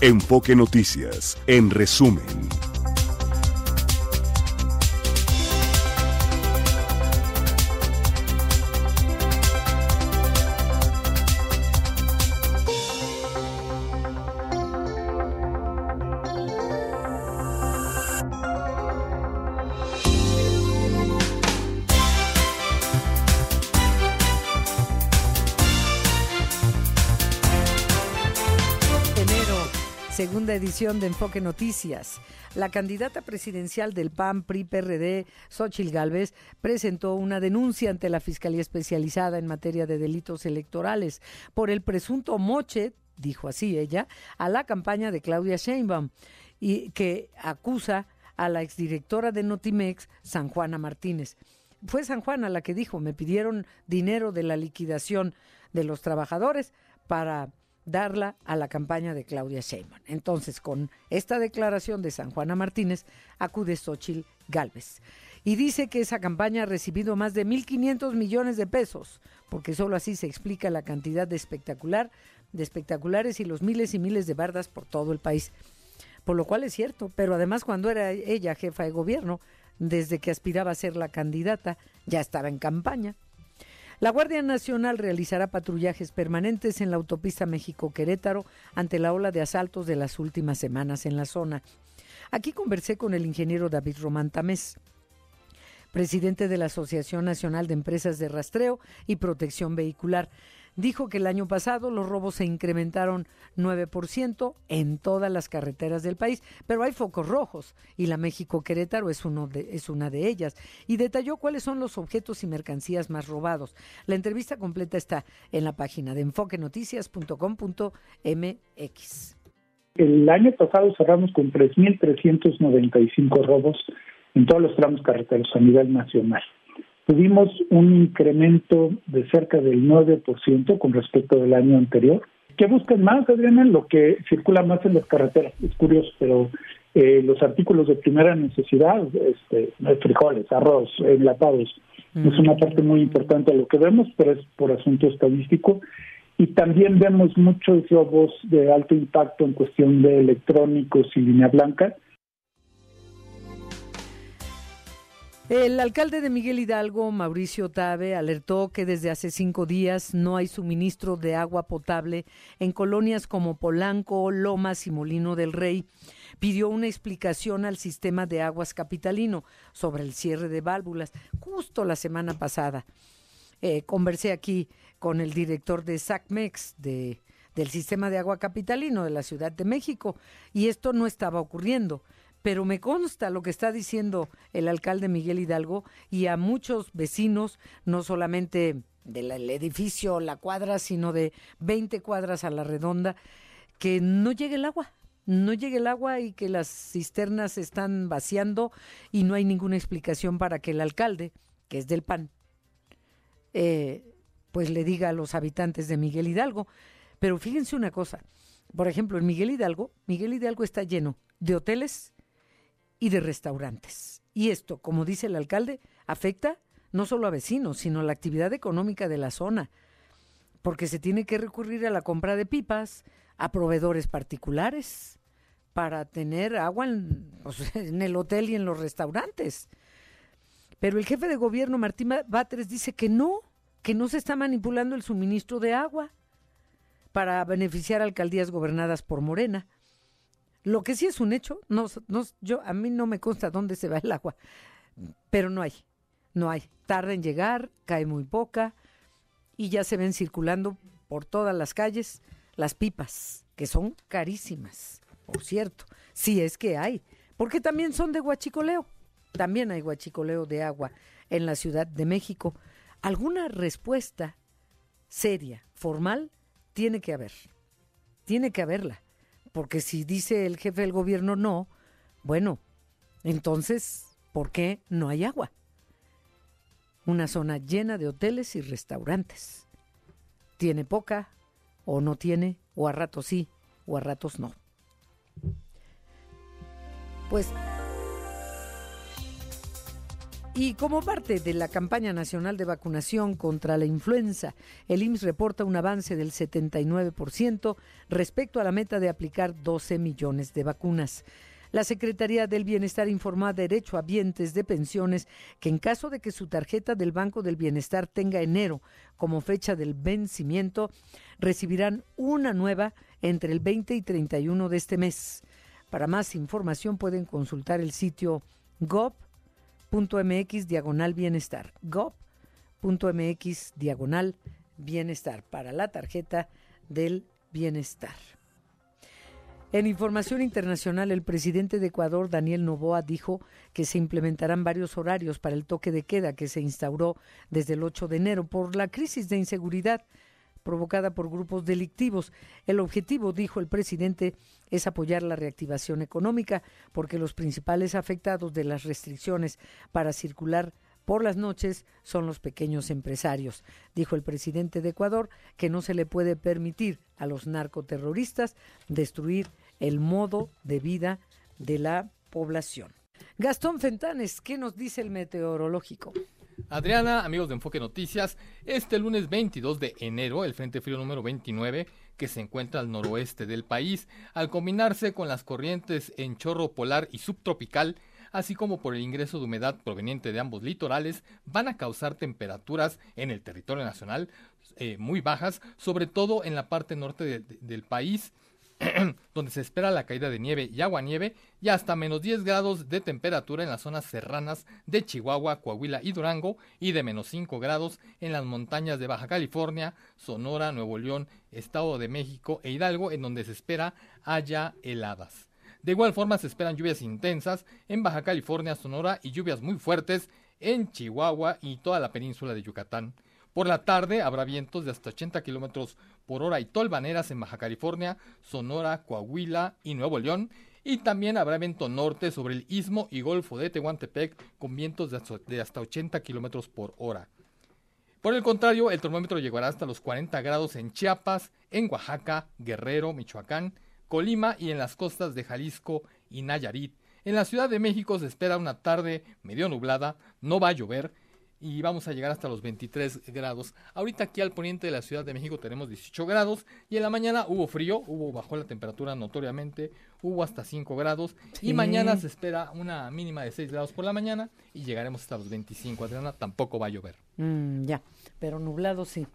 Enfoque Noticias, en resumen. De Enfoque Noticias. La candidata presidencial del PAN PRI PRD, Xochil Gálvez, presentó una denuncia ante la Fiscalía Especializada en materia de delitos electorales por el presunto moche, dijo así ella, a la campaña de Claudia Sheinbaum y que acusa a la exdirectora de Notimex, San Juana Martínez. Fue San Juana la que dijo, me pidieron dinero de la liquidación de los trabajadores para darla a la campaña de Claudia Sheinbaum. Entonces, con esta declaración de San Juana Martínez, acude Xochil Gálvez. Y dice que esa campaña ha recibido más de 1.500 millones de pesos, porque solo así se explica la cantidad de espectacular, de espectaculares y los miles y miles de bardas por todo el país. Por lo cual es cierto, pero además cuando era ella jefa de gobierno, desde que aspiraba a ser la candidata, ya estaba en campaña. La Guardia Nacional realizará patrullajes permanentes en la autopista México-Querétaro ante la ola de asaltos de las últimas semanas en la zona. Aquí conversé con el ingeniero David Román Tamés, presidente de la Asociación Nacional de Empresas de Rastreo y Protección Vehicular dijo que el año pasado los robos se incrementaron 9% en todas las carreteras del país, pero hay focos rojos y la México Querétaro es, uno de, es una de ellas. Y detalló cuáles son los objetos y mercancías más robados. La entrevista completa está en la página de enfoquenoticias.com.mx. El año pasado cerramos con 3.395 robos en todos los tramos carreteros a nivel nacional tuvimos un incremento de cerca del 9% con respecto del año anterior. ¿Qué buscan más, Adriana? Lo que circula más en las carreteras. Es curioso, pero eh, los artículos de primera necesidad, este, frijoles, arroz, enlatados, es una parte muy importante de lo que vemos, pero es por asunto estadístico. Y también vemos muchos robos de alto impacto en cuestión de electrónicos y línea blanca, El alcalde de Miguel Hidalgo, Mauricio Tabe, alertó que desde hace cinco días no hay suministro de agua potable en colonias como Polanco, Lomas y Molino del Rey. Pidió una explicación al sistema de aguas capitalino sobre el cierre de válvulas justo la semana pasada. Eh, conversé aquí con el director de SACMEX, de, del sistema de agua capitalino de la Ciudad de México, y esto no estaba ocurriendo pero me consta lo que está diciendo el alcalde Miguel Hidalgo y a muchos vecinos, no solamente del edificio La Cuadra, sino de 20 cuadras a la redonda, que no llegue el agua, no llegue el agua y que las cisternas están vaciando y no hay ninguna explicación para que el alcalde, que es del PAN, eh, pues le diga a los habitantes de Miguel Hidalgo. Pero fíjense una cosa, por ejemplo, en Miguel Hidalgo, Miguel Hidalgo está lleno de hoteles, y de restaurantes. Y esto, como dice el alcalde, afecta no solo a vecinos, sino a la actividad económica de la zona, porque se tiene que recurrir a la compra de pipas, a proveedores particulares, para tener agua en, el hotel y en los restaurantes. Pero el jefe de gobierno, Martín Báteres, dice que no, que no se está manipulando el suministro de agua para beneficiar a alcaldías gobernadas por Morena. Lo que sí es un hecho, no, no, yo, a mí no me consta dónde se va el agua, pero no hay, no hay. Tarda en llegar, cae muy poca y ya se ven circulando por todas las calles las pipas, que son carísimas, por cierto, si es que hay, porque también son de guachicoleo, también hay guachicoleo de agua en la Ciudad de México. Alguna respuesta seria, formal, tiene que haber, tiene que haberla porque si dice el jefe del gobierno no, bueno, entonces, ¿por qué no hay agua? Una zona llena de hoteles y restaurantes. ¿Tiene poca o no tiene? O a ratos sí, o a ratos no. Pues Y como parte de la campaña nacional de vacunación contra la influenza, el IMSS reporta un avance del 79% respecto a la meta de aplicar 12 millones de vacunas. La Secretaría del Bienestar informó a derechohabientes de pensiones que en caso de que su tarjeta del Banco del Bienestar tenga enero como fecha del vencimiento, recibirán una nueva entre el 20 y 31 de este mes. Para más información pueden consultar el sitio gov mx diagonal bienestar. gov.mx diagonal bienestar para la tarjeta del bienestar. En información internacional, el presidente de Ecuador, Daniel Novoa, dijo que se implementarán varios horarios para el toque de queda que se instauró desde el 8 de enero por la crisis de inseguridad provocada por grupos delictivos. El objetivo, dijo el presidente, es apoyar la reactivación económica porque los principales afectados de las restricciones para circular por las noches son los pequeños empresarios. Dijo el presidente de Ecuador que no se le puede permitir a los narcoterroristas destruir el modo de vida de la población. Gastón Fentanes, ¿qué nos dice el meteorológico? Adriana, amigos de Enfoque Noticias, este lunes 22 de enero, el Frente Frío número 29, que se encuentra al noroeste del país, al combinarse con las corrientes en chorro polar y subtropical, así como por el ingreso de humedad proveniente de ambos litorales, van a causar temperaturas en el territorio nacional eh, muy bajas, sobre todo en la parte norte del país donde se espera la caída de nieve y aguanieve y hasta menos 10 grados de temperatura en las zonas serranas de Chihuahua, Coahuila y Durango y de menos 5 grados en las montañas de Baja California, Sonora, Nuevo León, Estado de México e Hidalgo en donde se espera haya heladas. De igual forma se esperan lluvias intensas en Baja California, Sonora y lluvias muy fuertes en Chihuahua y toda la península de Yucatán. Por la tarde habrá vientos de hasta 80 kilómetros por hora y tolvaneras en Baja California, Sonora, Coahuila y Nuevo León. Y también habrá viento norte sobre el istmo y golfo de Tehuantepec con vientos de hasta 80 kilómetros por hora. Por el contrario, el termómetro llegará hasta los 40 grados en Chiapas, en Oaxaca, Guerrero, Michoacán, Colima y en las costas de Jalisco y Nayarit. En la Ciudad de México se espera una tarde medio nublada, no va a llover y vamos a llegar hasta los 23 grados. Ahorita aquí al poniente de la Ciudad de México tenemos 18 grados y en la mañana hubo frío, hubo bajó la temperatura notoriamente, hubo hasta 5 grados y mañana se espera una mínima de 6 grados por la mañana y llegaremos hasta los 25. Adriana, tampoco va a llover. Mm, ya, pero nublado sí.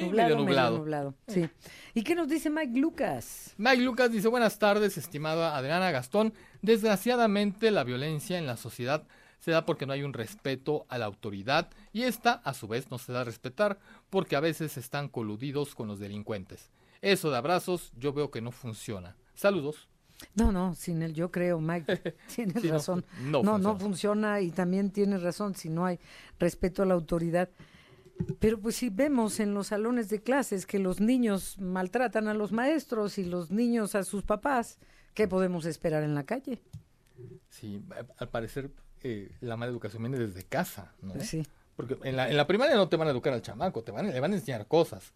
nublado, nublado. nublado. Sí. ¿Y qué nos dice Mike Lucas? Mike Lucas dice, buenas tardes, estimada Adriana Gastón. Desgraciadamente la violencia en la sociedad se da porque no hay un respeto a la autoridad y esta a su vez no se da a respetar porque a veces están coludidos con los delincuentes. Eso de abrazos yo veo que no funciona. Saludos. No, no, sin el yo creo, Mike, tienes razón. No, no, no, funciona y también tienes razón si no hay respeto a la autoridad. Pero pues si vemos en los salones de clases que los niños maltratan a los maestros y los niños a sus papás, ¿qué podemos esperar en la calle? Sí, al parecer eh, la mala educación viene desde casa, ¿no? Sí. Porque en la, en la primaria no te van a educar al chamaco, te van, le van a enseñar cosas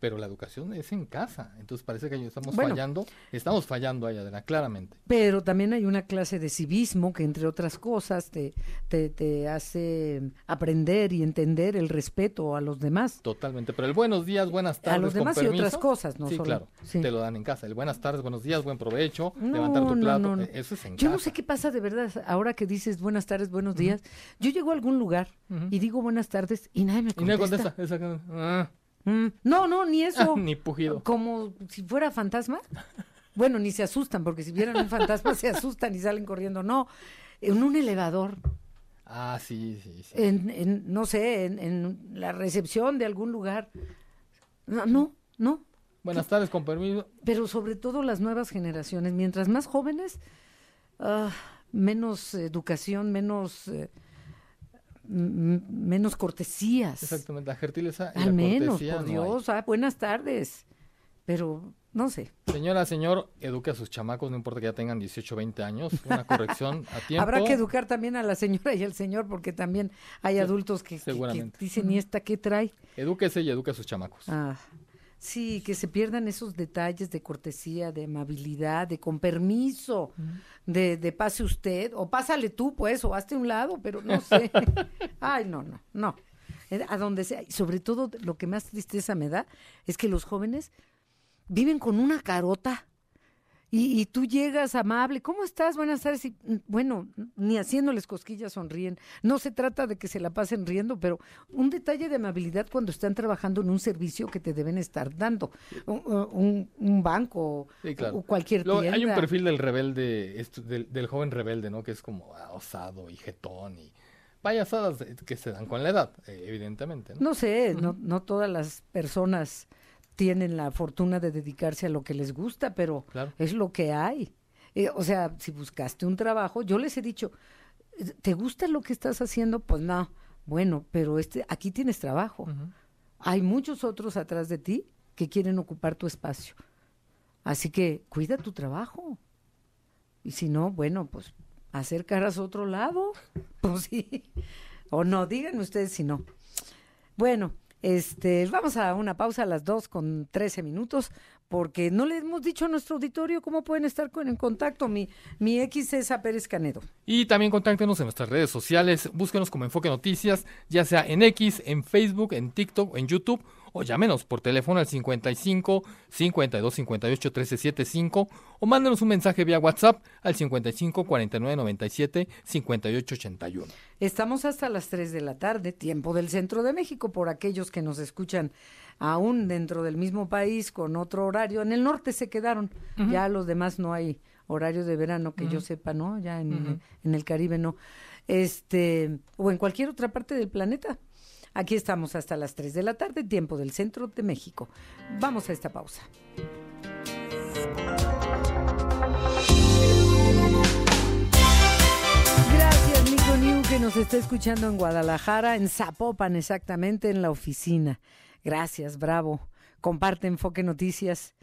pero la educación es en casa. Entonces parece que estamos fallando, estamos fallando allá, Adela, claramente. Pero también hay una clase de civismo que, entre otras cosas, te, te, hace aprender y entender el respeto a los demás. Totalmente, pero el buenos días, buenas tardes. A los demás y otras cosas, ¿no? Sí, claro, te lo dan en casa. El buenas tardes, buenos días, buen provecho, levantar tu plato, e, eso es en Yo no sé qué pasa de verdad, ahora que dices buenas tardes, buenos días, yo llego a algún lugar y digo buenas tardes y nadie me contesta. Y nadie contesta, exactamente. Ah. Mm, no, no, ni eso. ni pujido. Como si fuera fantasma. Bueno, ni se asustan, porque si vieran un fantasma se asustan y salen corriendo. No, en un elevador. Ah, sí, sí, sí. En, no sé, en, la recepción de algún lugar. No, no. no. Buenas tardes, con permiso. Pero sobre todo las nuevas generaciones, mientras más jóvenes, ah, menos educación, menos... Eh, menos cortesías. Exactamente, la gentileza Al menos, por Dios, ah, buenas tardes. Pero no sé. Señora, señor, eduque a sus chamacos, no importa que ya tengan 18 o 20 años, una corrección a tiempo. Habrá que educar también a la señora y al señor, porque también hay adultos que, dicen, ¿y esta qué trae? Edúquese y eduque a sus chamacos. Ah, Sí, que se pierdan esos detalles de cortesía, de amabilidad, de con permiso, de, de pase usted, o pásale tú, pues, o hazte un lado, pero no sé. Ay, no, no, no. Eh, A donde sea. Y sobre todo, lo que más tristeza me da es que los jóvenes viven con una carota. Y, y tú llegas amable, ¿cómo estás? Buenas tardes. Y, mm, bueno, ni haciéndoles cosquillas sonríen. No se trata de que se la pasen riendo, pero un detalle de amabilidad cuando están trabajando en un servicio que te deben estar dando. Un, un- un banco Sí, claro. o cualquier Luego, tienda. hay un perfil del rebelde, del, del joven rebelde, ¿no? Que es como ah, osado y jetón y payasadas de- que se dan con la edad, eh, evidentemente, ¿no? No sé, no, no todas las personas tienen la fortuna de dedicarse a lo que les gusta, pero Claro. es lo que hay. Eh, o sea, si buscaste un trabajo, yo les he dicho, ¿te gusta lo que estás haciendo? Pues no. Bueno, pero este, aquí tienes trabajo. Hay muchos otros atrás de ti que quieren ocupar tu espacio. Así que cuida tu trabajo. Y si no, bueno, pues hacer caras a otro lado. Pues sí. O no, díganme ustedes si no. Bueno, este, vamos a una pausa a las 2 con 13 minutos, porque no le hemos dicho a nuestro auditorio cómo pueden estar con, en contacto. Mi, mi X es a Pérez Canedo. Y también contáctenos en nuestras redes sociales, búsquenos como Enfoque Noticias, ya sea en X, en Facebook, en TikTok, en YouTube, o llámenos por teléfono al 55 52 58 1375 o mándenos un mensaje vía WhatsApp al 55 49 97 58 81. Estamos hasta las 3 de la tarde, tiempo del centro de México, por aquellos que nos escuchan aún dentro del mismo país con otro horario. En el norte se quedaron, ya los demás no hay horario de verano que yo sepa, ¿no? Ya en, en el Caribe no. Este, o en cualquier otra parte del planeta. Aquí estamos hasta las 3 de la tarde, tiempo del centro de México. Vamos a esta pausa. Gracias, Nico New, que nos está escuchando en Guadalajara, en Zapopan, exactamente, en la oficina. Gracias, bravo. Comparte Enfoque Noticias.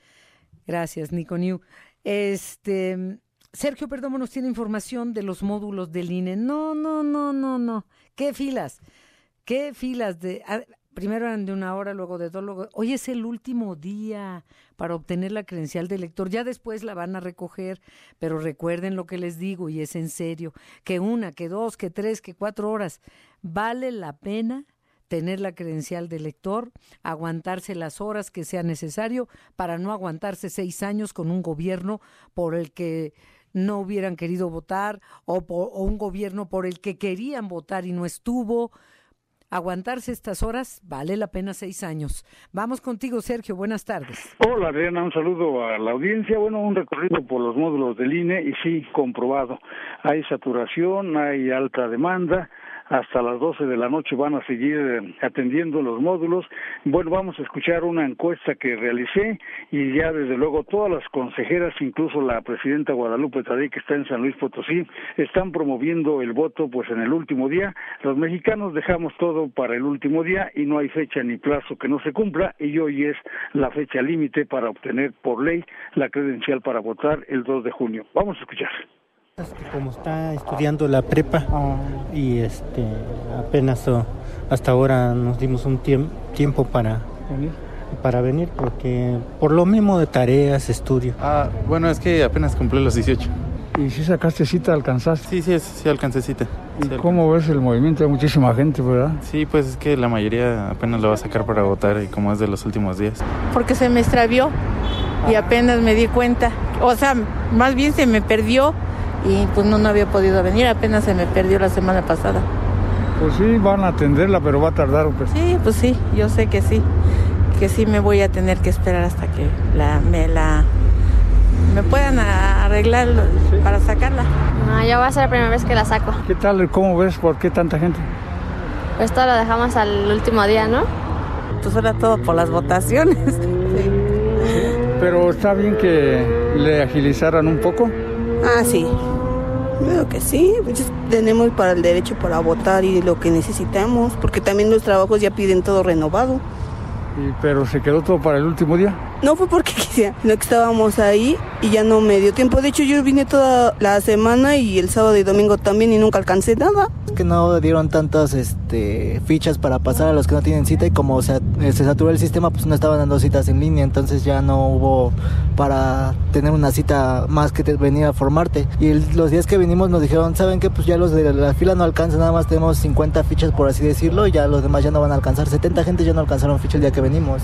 Gracias, Nico New. Este, Sergio Perdomo nos tiene información de los módulos del INE. No, no, no, no, no. ¿Qué filas? ¿Qué filas de... primero eran de una hora, luego de dos, luego... Hoy es el último día para obtener la credencial de elector. Ya después la van a recoger, pero recuerden lo que les digo y es en serio, que una, que dos, que tres, que cuatro horas. Vale la pena tener la credencial de elector, aguantarse las horas que sea necesario para no aguantarse seis años con un gobierno por el que no hubieran querido votar o, o un gobierno por el que querían votar y no estuvo. Aguantarse estas horas vale la pena seis años. Vamos contigo, Sergio. Buenas tardes. Hola Adriana, un saludo a la audiencia. Bueno, un recorrido por los módulos del INE y sí, comprobado. Hay saturación, hay alta demanda. Hasta las 12 de la noche van a seguir eh, atendiendo los módulos. Bueno, vamos a escuchar una encuesta que realicé y ya desde luego todas las consejeras, incluso la presidenta Guadalupe Tadei que está en San Luis Potosí, están promoviendo el voto pues en el último día. Los mexicanos dejamos todo para el último día y no hay fecha ni plazo que no se cumpla y hoy es la fecha límite para obtener por ley la credencial para votar el 2 de junio. Vamos a escuchar. Como está estudiando la prepa y este apenas oh, hasta ahora nos dimos un tiemp- tiempo para para venir porque por lo mismo de tareas, estudio. Ah, bueno, es que apenas cumplí los 18. ¿Y si sacaste cita, alcanzaste? Sí, sí, es- sí alcancé cita. ¿Y Sí, cómo ves el movimiento? Hay muchísima gente, ¿verdad? Sí, pues es que la mayoría apenas lo va a sacar para votar y como es de los últimos días. porque se me extravió y apenas me di cuenta. O sea, más bien se me perdió y pues no, no había podido venir, apenas se me perdió la semana pasada. Pues sí, van a atenderla, pero va a tardar. Pues. Sí, pues sí, yo sé que sí, que sí me voy a tener que esperar hasta que la, me la me puedan arreglar para sacarla. No, yo va a ser la primera vez que la saco. ¿Qué tal? ¿Cómo ves? ¿Por qué tanta gente? Pues todo lo dejamos al último día, ¿no? Pues ahora todo por las votaciones. Sí. Pero está bien que le agilizaran un poco. Ah, sí. Creo que sí. Pues tenemos para el derecho para votar y lo que necesitamos, porque también los trabajos ya piden todo renovado. Y, pero se quedó todo para el último día. No fue porque quisiera, sino que estábamos ahí y ya no me dio tiempo. De hecho, yo vine toda la semana y el sábado y domingo también y nunca alcancé nada. Es que no dieron tantas este, fichas para pasar a los que no tienen cita y como o sea, se saturó el sistema, pues no estaban dando citas en línea, entonces ya no hubo para tener una cita más que venir a formarte. Y los días que vinimos nos dijeron, ¿saben qué? Pues ya los de la fila no alcanzan, nada más tenemos 50 fichas por así decirlo, y ya los demás ya no van a alcanzar. 70 gente ya no alcanzaron ficha el día que venimos.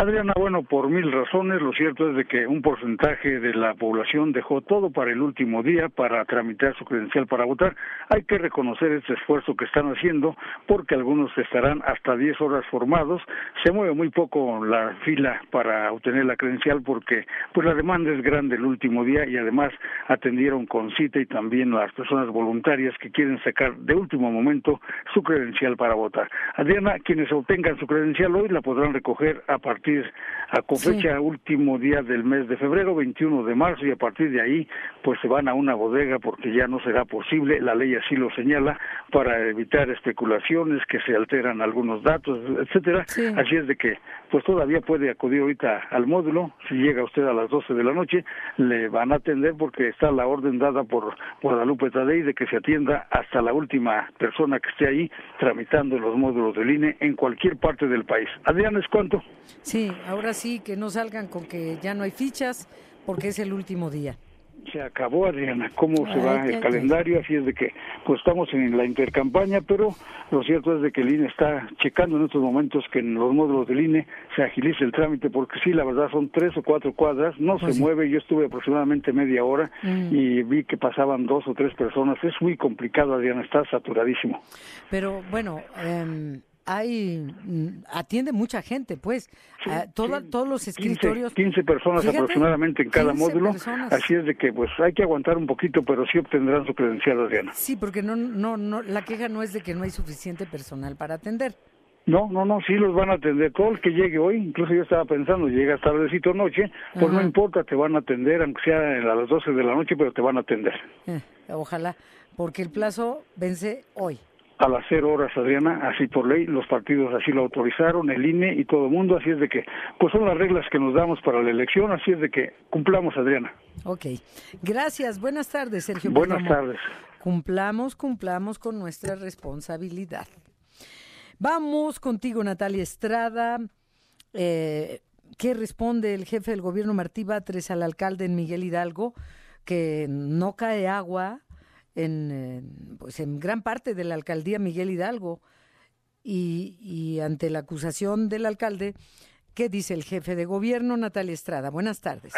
Adriana, bueno, por mil razones, lo cierto es de que un porcentaje de la población dejó todo para el último día para tramitar su credencial para votar. Hay que reconocer este esfuerzo que están haciendo porque algunos estarán hasta 10 horas formados. Se mueve muy poco la fila para obtener la credencial porque pues la demanda es grande el último día y además atendieron con cita y también las personas voluntarias que quieren sacar de último momento su credencial para votar. Adriana, quienes obtengan su credencial hoy la podrán recoger a partir communities a con fecha último día del mes de febrero, 21 de marzo, y a partir de ahí, pues se van a una bodega porque ya no será posible, la ley así lo señala, para evitar especulaciones, que se alteran algunos datos, etcétera. Así es de que, pues todavía puede acudir ahorita al módulo, si llega usted a las 12 de la noche, le van a atender porque está la orden dada por Guadalupe Tadei de que se atienda hasta la última persona que esté ahí tramitando los módulos del INE en cualquier parte del país. Adrián, ¿es cuánto? Sí, ahora sí, que no salgan con que ya no hay fichas porque es el último día. Se acabó, Adriana, cómo se va el calendario, así es de que pues estamos en la intercampaña, pero lo cierto es de que el INE está checando en estos momentos que en los módulos del INE se agilice el trámite, porque sí, la verdad son tres o cuatro cuadras, no pues se mueve, yo estuve aproximadamente media hora mm. y vi que pasaban dos o tres personas, es muy complicado, Adriana, está saturadísimo. Pero bueno, eh hay mm, atiende mucha gente, pues, todos los escritorios. 15, personas aproximadamente en cada módulo, así es de que pues hay que aguantar un poquito, pero sí obtendrán su credencial, Adriana. Sí, porque no, no, no, la queja no es de que no hay suficiente personal para atender. No, no, no, sí los van a atender. Todo el que llegue hoy, incluso yo estaba pensando, llega tardecito noche, pues no importa, te van a atender, aunque sea a las 12 de la noche, pero te van a atender. Eh, ojalá, porque el plazo vence hoy a las cero horas, Adriana, así por ley, los partidos así lo autorizaron, el INE y todo el mundo, así es de que, pues son las reglas que nos damos para la elección, así es de que cumplamos, Adriana. Ok, gracias, buenas tardes, Sergio. Buenas tardes. Cumplamos, cumplamos con nuestra responsabilidad. Vamos contigo, Natalia Estrada. Eh, ¿Qué responde el jefe del gobierno Martí Batres al alcalde en Miguel Hidalgo? Que no cae agua en, pues en gran parte de la alcaldía Miguel Hidalgo y, ante la acusación del alcalde, ¿qué dice el jefe de gobierno, Natalia Estrada? Buenas tardes.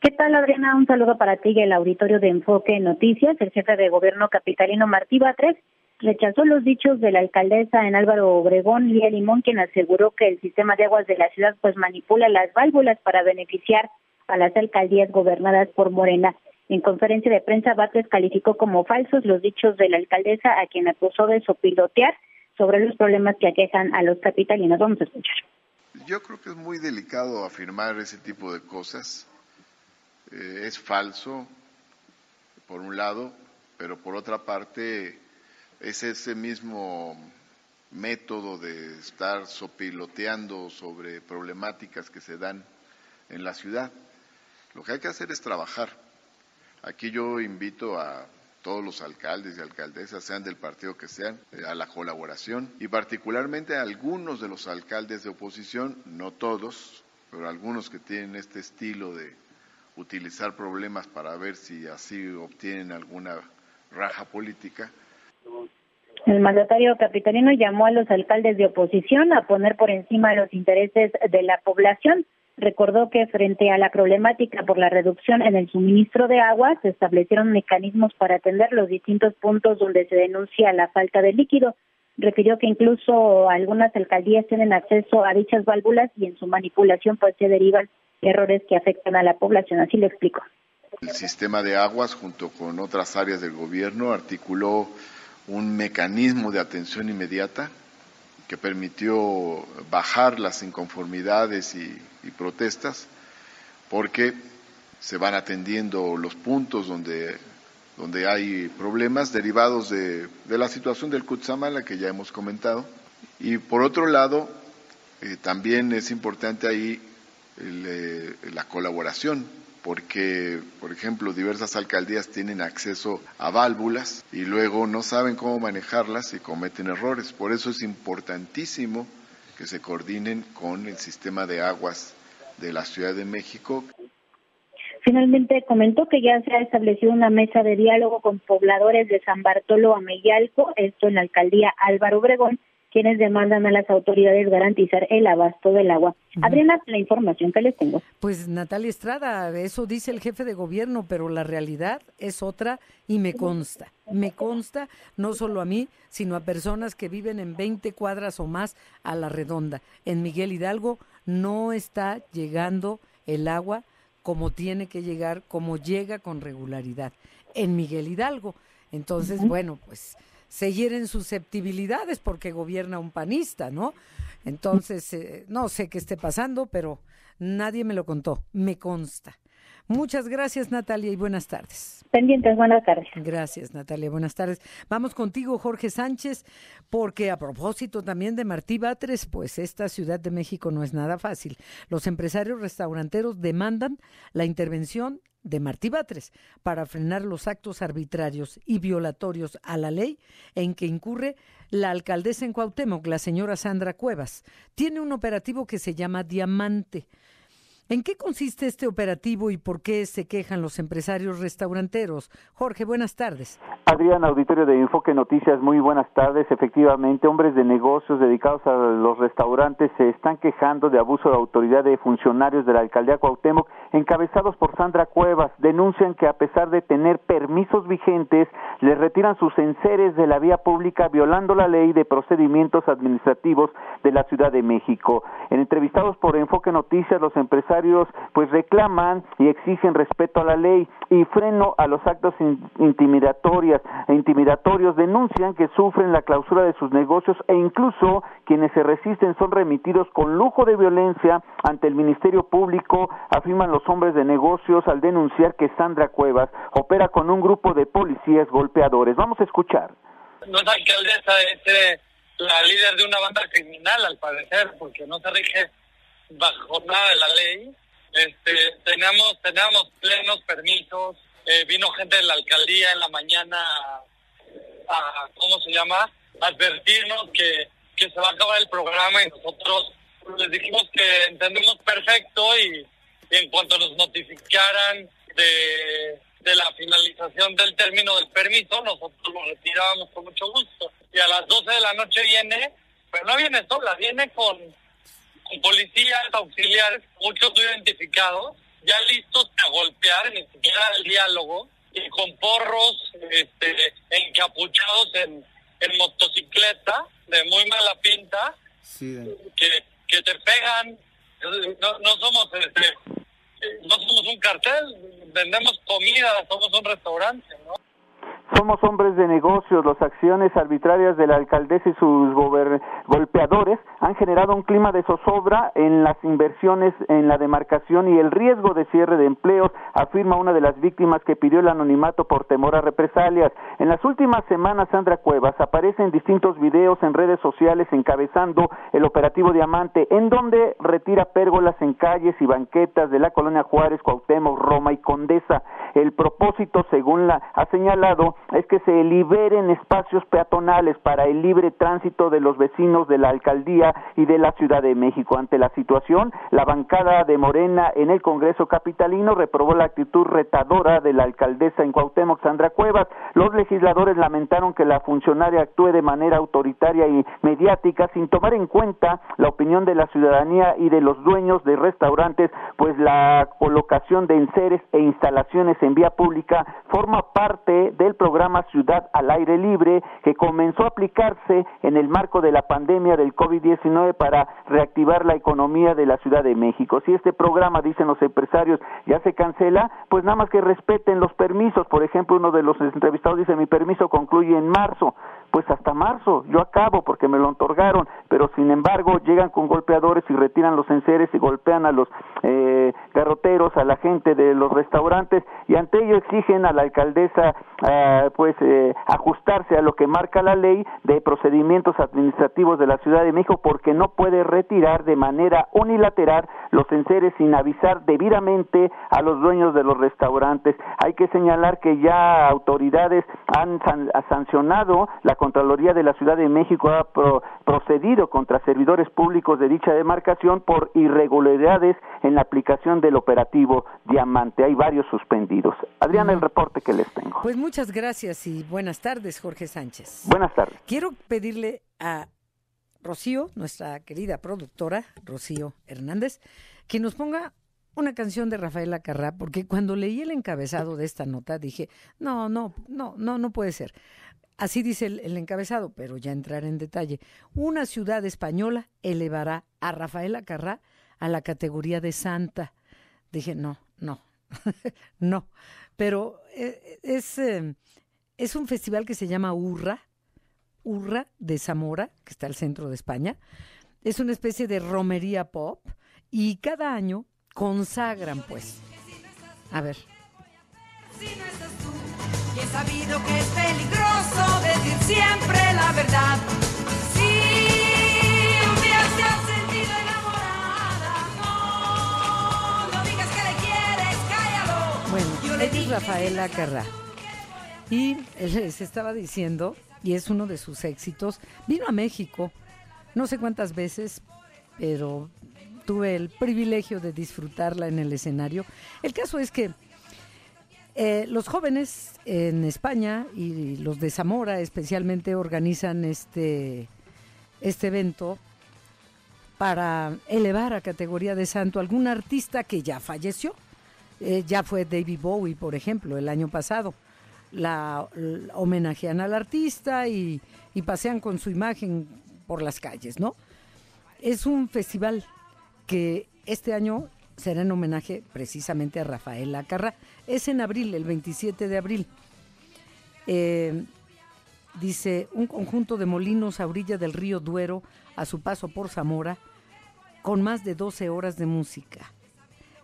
¿Qué tal, Adriana? Un saludo para ti y el auditorio de Enfoque Noticias. El jefe de gobierno capitalino Martí Batres rechazó los dichos de la alcaldesa en Álvaro Obregón, Lía Limón, quien aseguró que el sistema de aguas de la ciudad pues manipula las válvulas para beneficiar a las alcaldías gobernadas por Morena. En conferencia de prensa, Batres calificó como falsos los dichos de la alcaldesa, a quien acusó de sopilotear sobre los problemas que aquejan a los capitalinos. Vamos a escuchar. Yo creo que es muy delicado afirmar ese tipo de cosas. Eh, es falso, por un lado, pero por otra parte es ese mismo método de estar sopiloteando sobre problemáticas que se dan en la ciudad. Lo que hay que hacer es trabajar Aquí yo invito a todos los alcaldes y alcaldesas, sean del partido que sean, eh, a la colaboración y particularmente a algunos de los alcaldes de oposición, no todos, pero algunos que tienen este estilo de utilizar problemas para ver si así obtienen alguna raja política. El mandatario capitalino llamó a los alcaldes de oposición a poner por encima los intereses de la población recordó que frente a la problemática por la reducción en el suministro de agua, se establecieron mecanismos para atender los distintos puntos donde se denuncia la falta de líquido. Refirió que incluso algunas alcaldías tienen acceso a dichas válvulas y en su manipulación pues se derivan errores que afectan a la población. Así lo explicó. El sistema de aguas, junto con otras áreas del gobierno, articuló un mecanismo de atención inmediata que permitió bajar las inconformidades y, protestas, porque se van atendiendo los puntos donde, donde hay problemas derivados de, la situación del Kutsamala que ya hemos comentado. Y por otro lado, eh, también es importante ahí eh, la colaboración porque, por ejemplo, diversas alcaldías tienen acceso a válvulas y luego no saben cómo manejarlas y cometen errores. Por eso es importantísimo que se coordinen con el sistema de aguas de la Ciudad de México. Finalmente comentó que ya se ha establecido una mesa de diálogo con pobladores de San Bartolo a Meyalco, esto en la alcaldía Álvaro Obregón, quienes demandan a las autoridades garantizar el abasto del agua. Adriana, la información que les tengo. Pues Natalia Estrada, eso dice el jefe de gobierno, pero la realidad es otra y me consta. Me consta no solo a mí, sino a personas que viven en 20 cuadras o más a la redonda. En Miguel Hidalgo no está llegando el agua como tiene que llegar, como llega con regularidad. En Miguel Hidalgo. Entonces, bueno, pues se hieren susceptibilidades porque gobierna un panista, ¿no? Entonces, eh, no sé qué esté pasando, pero nadie me lo contó, me consta. Muchas gracias, Natalia, y buenas tardes. Pendientes, buenas tardes. Gracias, Natalia, buenas tardes. Vamos contigo, Jorge Sánchez, porque a propósito también de Martí Batres, pues esta Ciudad de México no es nada fácil. Los empresarios restauranteros demandan la intervención de Martí Batres para frenar los actos arbitrarios y violatorios a la ley en que incurre la alcaldesa en Cuauhtémoc, la señora Sandra Cuevas. Tiene un operativo que se llama Diamante. ¿En qué consiste este operativo y por qué se quejan los empresarios restauranteros? Jorge, buenas tardes. Adrián, auditorio de Enfoque Noticias, muy buenas tardes. Efectivamente, hombres de negocios dedicados a los restaurantes se están quejando de abuso de autoridad de funcionarios de la alcaldía Cuauhtémoc, encabezados por Sandra Cuevas. Denuncian que a pesar de tener permisos vigentes, les retiran sus enseres de la vía pública violando la ley de procedimientos administrativos de la Ciudad de México. En entrevistados por Enfoque Noticias, los empresarios pues reclaman y exigen respeto a la ley y freno a los actos intimidatorios e intimidatorios. Denuncian que sufren la clausura de sus negocios e incluso quienes se resisten son remitidos con lujo de violencia ante el Ministerio Público afirman los hombres de negocios al denunciar que Sandra Cuevas opera con un grupo de policías golpeadores. Vamos a escuchar. No es alcaldesa es eh, la líder de una banda criminal al parecer porque no se rige bajo nada de la ley. Este, teníamos, teníamos plenos permisos, eh, vino gente de la alcaldía en la mañana a, ¿cómo se llama? advertirnos que, que se va a acabar el programa y nosotros les dijimos que entendemos perfecto y, en cuanto nos notificaran de, de la finalización del término del permiso, nosotros lo retirábamos con mucho gusto. Y a las 12 de la noche viene, pero no viene sola, viene con policías auxiliares, muchos no identificados, ya listos a golpear, ni siquiera el diálogo, y con porros este, encapuchados en, en motocicleta, de muy mala pinta, que, que te pegan. No, no somos este, no somos un cartel, vendemos comida, somos un restaurante, ¿no? Somos hombres de negocios. Las acciones arbitrarias de la alcaldesa y sus golpeadores han generado un clima de zozobra en las inversiones en la demarcación y el riesgo de cierre de empleos, afirma una de las víctimas que pidió el anonimato por temor a represalias. En las últimas semanas, Sandra Cuevas aparece en distintos videos en redes sociales encabezando el operativo Diamante, en donde retira pérgolas en calles y banquetas de la colonia Juárez, Cuauhtémoc, Roma y Condesa. El propósito, según la ha señalado, es que se liberen espacios peatonales para el libre tránsito de los vecinos de la alcaldía y de la Ciudad de México. Ante la situación, la bancada de Morena en el Congreso capitalino reprobó la actitud retadora de la alcaldesa en Cuauhtémoc, Sandra Cuevas. Los legisladores lamentaron que la funcionaria actúe de manera autoritaria y mediática sin tomar en cuenta la opinión de la ciudadanía y de los dueños de restaurantes, pues la colocación de enseres e instalaciones en vía pública forma parte del programa Ciudad al Aire Libre que comenzó a aplicarse en el marco de la pandemia del COVID-19 para reactivar la economía de la Ciudad de México. Si este programa, dicen los empresarios, ya se cancela, pues nada más que respeten los permisos. Por ejemplo, uno de los entrevistados dice, mi permiso concluye en marzo pues hasta marzo yo acabo porque me lo otorgaron, pero sin embargo llegan con golpeadores y retiran los enseres y golpean a los eh, garroteros, a la gente de los restaurantes y ante ello exigen a la alcaldesa eh, pues eh, ajustarse a lo que marca la ley de procedimientos administrativos de la Ciudad de México porque no puede retirar de manera unilateral los enseres sin avisar debidamente a los dueños de los restaurantes. Hay que señalar que ya autoridades han sancionado la Contraloría de la Ciudad de México ha procedido contra servidores públicos de dicha demarcación por irregularidades en la aplicación del operativo Diamante. Hay varios suspendidos. Adrián, el reporte que les tengo. Pues muchas gracias y buenas tardes, Jorge Sánchez. Buenas tardes. Quiero pedirle a Rocío, nuestra querida productora, Rocío Hernández, que nos ponga una canción de Rafaela Carrá, porque cuando leí el encabezado de esta nota dije, no, no, no, no, no puede ser. Así dice el, encabezado, pero ya entrar en detalle. Una ciudad española elevará a Rafaela Carrá a la categoría de santa. Dije, no, no, no. Pero eh, es, eh, es un festival que se llama Urra, Urra de Zamora, que está al centro de España. Es una especie de romería pop y cada año consagran, pues. A ver. Y he sabido que es peligroso decir siempre la verdad. Si un día te has sentido enamorada, no, no digas que le quieres, cállalo. Bueno, ella es Rafaela Carrá. Y les estaba diciendo, y es uno de sus éxitos, vino a México no sé cuántas veces, pero tuve el privilegio de disfrutarla en el escenario. El caso es que eh, los jóvenes en España y los de Zamora especialmente organizan este, este evento para elevar a categoría de santo algún artista que ya falleció. Eh, ya fue David Bowie, por ejemplo, el año pasado. La, la homenajean al artista y, y pasean con su imagen por las calles, ¿no? Es un festival que este año será en homenaje precisamente a Rafael Acarra. Es en abril, el 27 de abril. Eh, dice, un conjunto de molinos a orilla del río Duero, a su paso por Zamora, con más de 12 horas de música.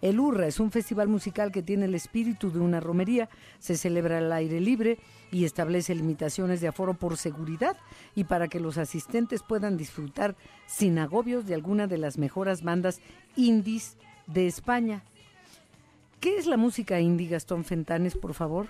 El Urra es un festival musical que tiene el espíritu de una romería, se celebra al aire libre y establece limitaciones de aforo por seguridad y para que los asistentes puedan disfrutar sin agobios de alguna de las mejores bandas indies de España. ¿Qué es la música indie, Gastón Fentanes, por favor?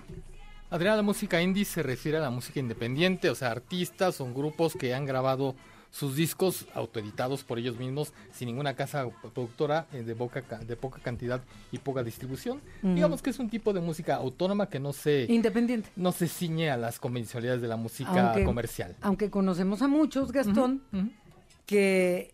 Adriana, la música indie se refiere a la música independiente, o sea, artistas son grupos que han grabado sus discos autoeditados por ellos mismos sin ninguna casa productora eh, de, poca, de poca cantidad y poca distribución. Digamos que es un tipo de música autónoma que no se Independiente. no se ciñe a las convencionalidades de la música Aunque- comercial. Aunque conocemos a muchos, Gastón, que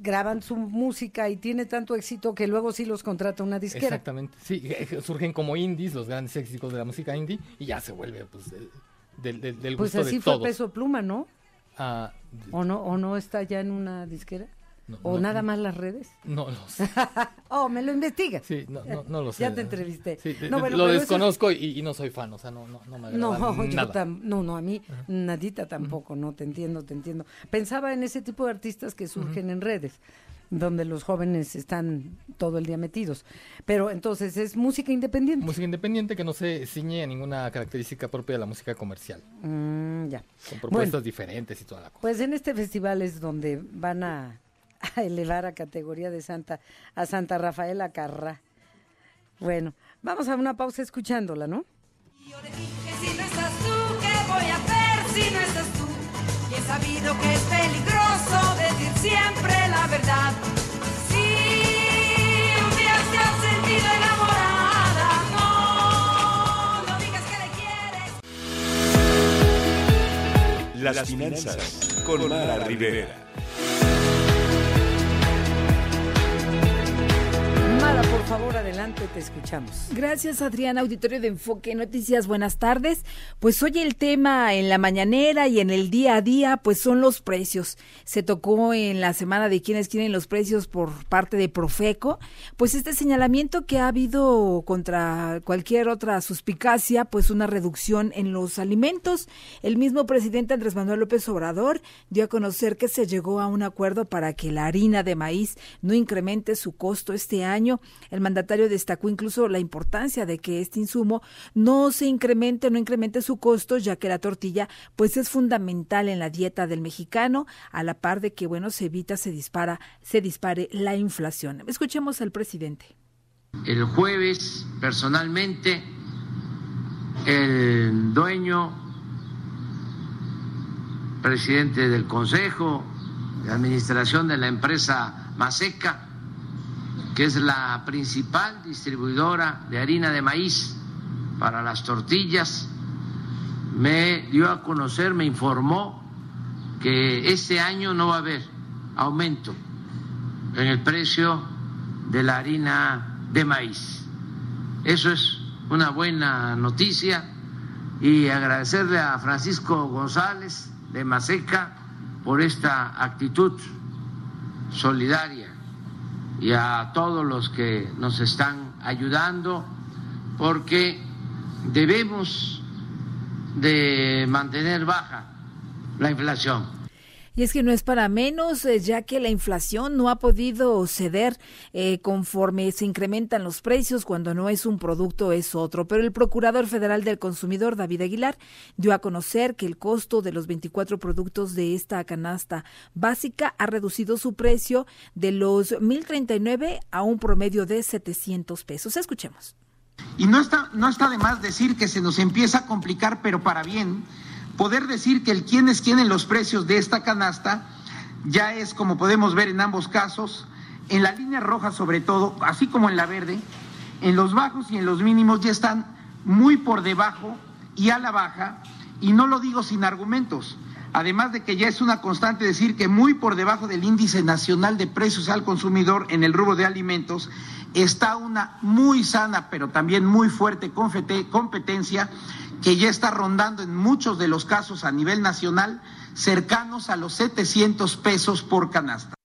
graban su música y tiene tanto éxito que luego sí los contrata una disquera. Exactamente, sí, eh, surgen como indies los grandes éxitos de la música indie y ya se vuelve pues del, del, del- Pues gusto así de fue todos. Peso Pluma, ¿no? Ah, ¿O no, o no está ya en una disquera? No, ¿O no, nada más las redes? No lo sé. oh, me lo investigas. Sí, no, no, no lo sé. Ya te entrevisté. Sí, de- No, bueno, lo es- desconozco y, y no soy fan, o sea, no, no, no me No, yo nada. tam- no, no, a mí nadita tampoco, no, te entiendo, te entiendo. Pensaba en ese tipo de artistas que surgen en redes, donde los jóvenes están todo el día metidos. Pero entonces es música independiente. Música independiente que no se ciñe a ninguna característica propia de la música comercial, Mm, ya. con propuestas Bueno, diferentes y toda la cosa. pues en este festival es donde van a, a elevar a categoría de Santa a Santa Rafaela Carrá. Bueno, vamos a una pausa escuchándola, ¿no? Que si no estás tú, ¿qué voy a hacer si no estás tú? Y he sabido que es peligroso decir siempre la verdad. Si un día te has sentido enamorada, no, no digas que le quieres. Las finanzas con Mara Rivera. Por favor, adelante, te escuchamos. Gracias, Adriana, auditorio de Enfoque Noticias. Buenas tardes. Pues hoy el tema en la mañanera y en el día a día, pues son los precios. Se tocó en la semana de quienes quieren los precios por parte de Profeco. Pues este señalamiento que ha habido contra cualquier otra suspicacia, pues una reducción en los alimentos. El mismo presidente Andrés Manuel López Obrador dio a conocer que se llegó a un acuerdo para que la harina de maíz no incremente su costo este año. El mandatario destacó incluso la importancia de que este insumo no se incremente, no incremente su costo, ya que la tortilla pues es fundamental en la dieta del mexicano, a la par de que bueno, se evita se dispara, se dispare la inflación. Escuchemos al presidente. El jueves, personalmente, el dueño presidente del Consejo de Administración de la empresa Maseca, que es la principal distribuidora de harina de maíz para las tortillas, me dio a conocer, me informó que este año no va a haber aumento en el precio de la harina de maíz. Eso es una buena noticia y agradecerle a Francisco González de Maseca por esta actitud solidaria y a todos los que nos están ayudando porque debemos de mantener baja la inflación. Y es que no es para menos, eh, ya que la inflación no ha podido ceder eh, conforme se incrementan los precios, cuando no es un producto es otro. Pero el Procurador Federal del Consumidor, David Aguilar, dio a conocer que el costo de los 24 productos de esta canasta básica ha reducido su precio de los 1.039 a un promedio de 700 pesos. Escuchemos. Y no está, no está de más decir que se nos empieza a complicar, pero para bien, poder decir que el quién es quién en los precios de esta canasta ya es, como podemos ver en ambos casos, en la línea roja sobre todo, así como en la verde, en los bajos y en los mínimos ya están muy por debajo y a la baja, y no lo digo sin argumentos. Además de que ya es una constante decir que muy por debajo del índice nacional de precios al consumidor en el rubro de alimentos está una muy sana, pero también muy fuerte competencia que ya está rondando en muchos de los casos a nivel nacional cercanos a los 700 pesos por canasta.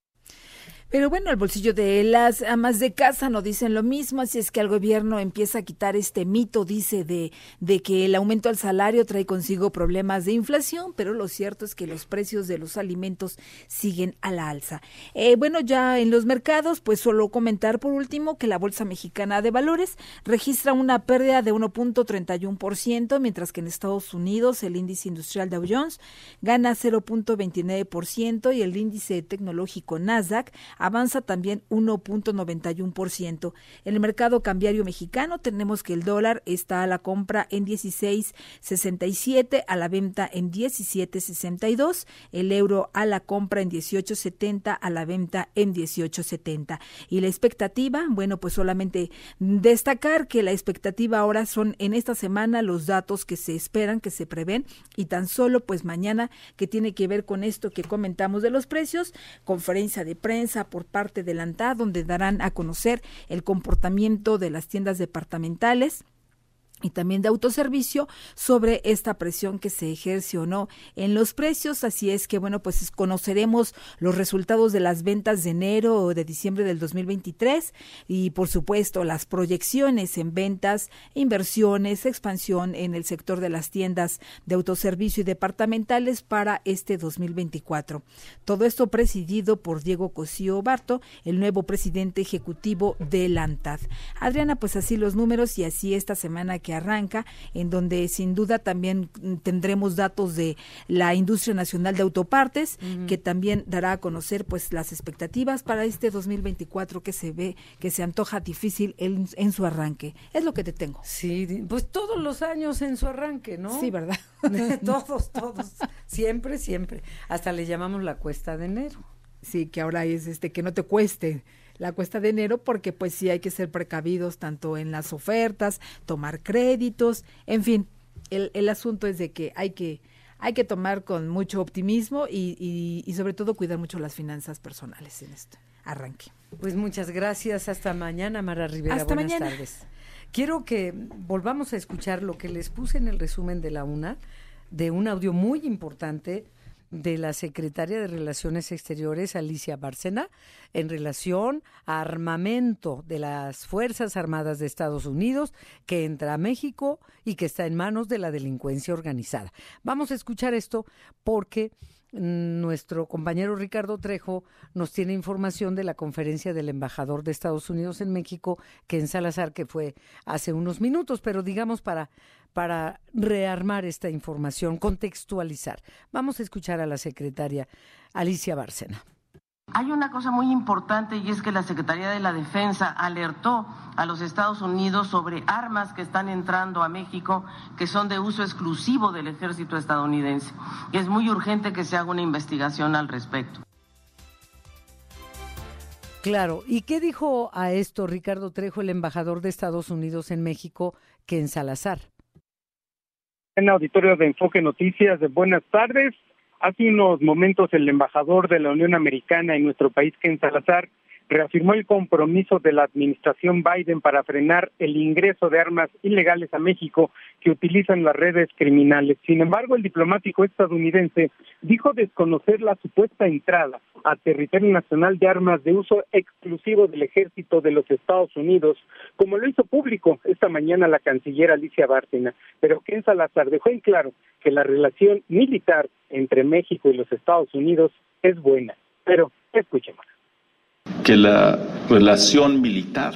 Pero bueno, el bolsillo de las amas de casa no dicen lo mismo, así es que el gobierno empieza a quitar este mito, dice, de, de que el aumento al salario trae consigo problemas de inflación, pero lo cierto es que los precios de los alimentos siguen a la alza. Eh, bueno, ya en los mercados, pues solo comentar por último que la Bolsa Mexicana de Valores registra una pérdida de 1.31%, mientras que en Estados Unidos el índice industrial Dow Jones gana 0.29% y el índice tecnológico Nasdaq avanza también 1.91%. En el mercado cambiario mexicano tenemos que el dólar está a la compra en 16.67, a la venta en 17.62, el euro a la compra en 18.70, a la venta en 18.70. Y la expectativa, bueno, pues solamente destacar que la expectativa ahora son en esta semana los datos que se esperan, que se prevén, y tan solo pues mañana que tiene que ver con esto que comentamos de los precios, conferencia de prensa por parte del ANTA, donde darán a conocer el comportamiento de las tiendas departamentales y también de autoservicio sobre esta presión que se ejerce o no en los precios. Así es que, bueno, pues conoceremos los resultados de las ventas de enero o de diciembre del 2023 y, por supuesto, las proyecciones en ventas, inversiones, expansión en el sector de las tiendas de autoservicio y departamentales para este 2024. Todo esto presidido por Diego Cosío Barto, el nuevo presidente ejecutivo de la ANTAD. Adriana, pues así los números y así esta semana que arranca, en donde sin duda también tendremos datos de la industria nacional de autopartes, que también dará a conocer pues las expectativas para este 2024 que se ve, que se antoja difícil en, en su arranque. Es lo que te tengo. Sí, pues todos los años en su arranque, ¿no? Sí, ¿verdad? todos, todos, siempre, siempre. Hasta le llamamos la cuesta de enero. Sí, que ahora es este que no te cueste la cuesta de enero porque pues sí hay que ser precavidos tanto en las ofertas, tomar créditos, en fin, el, el asunto es de que hay que hay que tomar con mucho optimismo y, y, y sobre todo cuidar mucho las finanzas personales en este arranque. Pues muchas gracias. Hasta mañana, Mara Rivera. Hasta Buenas mañana. tardes. Quiero que volvamos a escuchar lo que les puse en el resumen de la UNA, de un audio muy importante de la secretaria de Relaciones Exteriores, Alicia Bárcena, en relación a armamento de las Fuerzas Armadas de Estados Unidos que entra a México y que está en manos de la delincuencia organizada. Vamos a escuchar esto porque mm, nuestro compañero Ricardo Trejo nos tiene información de la conferencia del embajador de Estados Unidos en México, que en Salazar, que fue hace unos minutos, pero digamos para para rearmar esta información, contextualizar. Vamos a escuchar a la secretaria Alicia Bárcena. Hay una cosa muy importante y es que la Secretaría de la Defensa alertó a los Estados Unidos sobre armas que están entrando a México que son de uso exclusivo del ejército estadounidense. Y es muy urgente que se haga una investigación al respecto. Claro, ¿y qué dijo a esto Ricardo Trejo, el embajador de Estados Unidos en México, que en Salazar? En auditorio de Enfoque Noticias, de buenas tardes. Hace unos momentos el embajador de la Unión Americana en nuestro país, Ken Salazar, reafirmó el compromiso de la administración Biden para frenar el ingreso de armas ilegales a México que utilizan las redes criminales. Sin embargo, el diplomático estadounidense dijo desconocer la supuesta entrada a territorio nacional de armas de uso exclusivo del ejército de los Estados Unidos, como lo hizo público esta mañana la canciller Alicia Bárcena. Pero Ken Salazar dejó en claro que la relación militar entre México y los Estados Unidos es buena. Pero escuchemos que la relación militar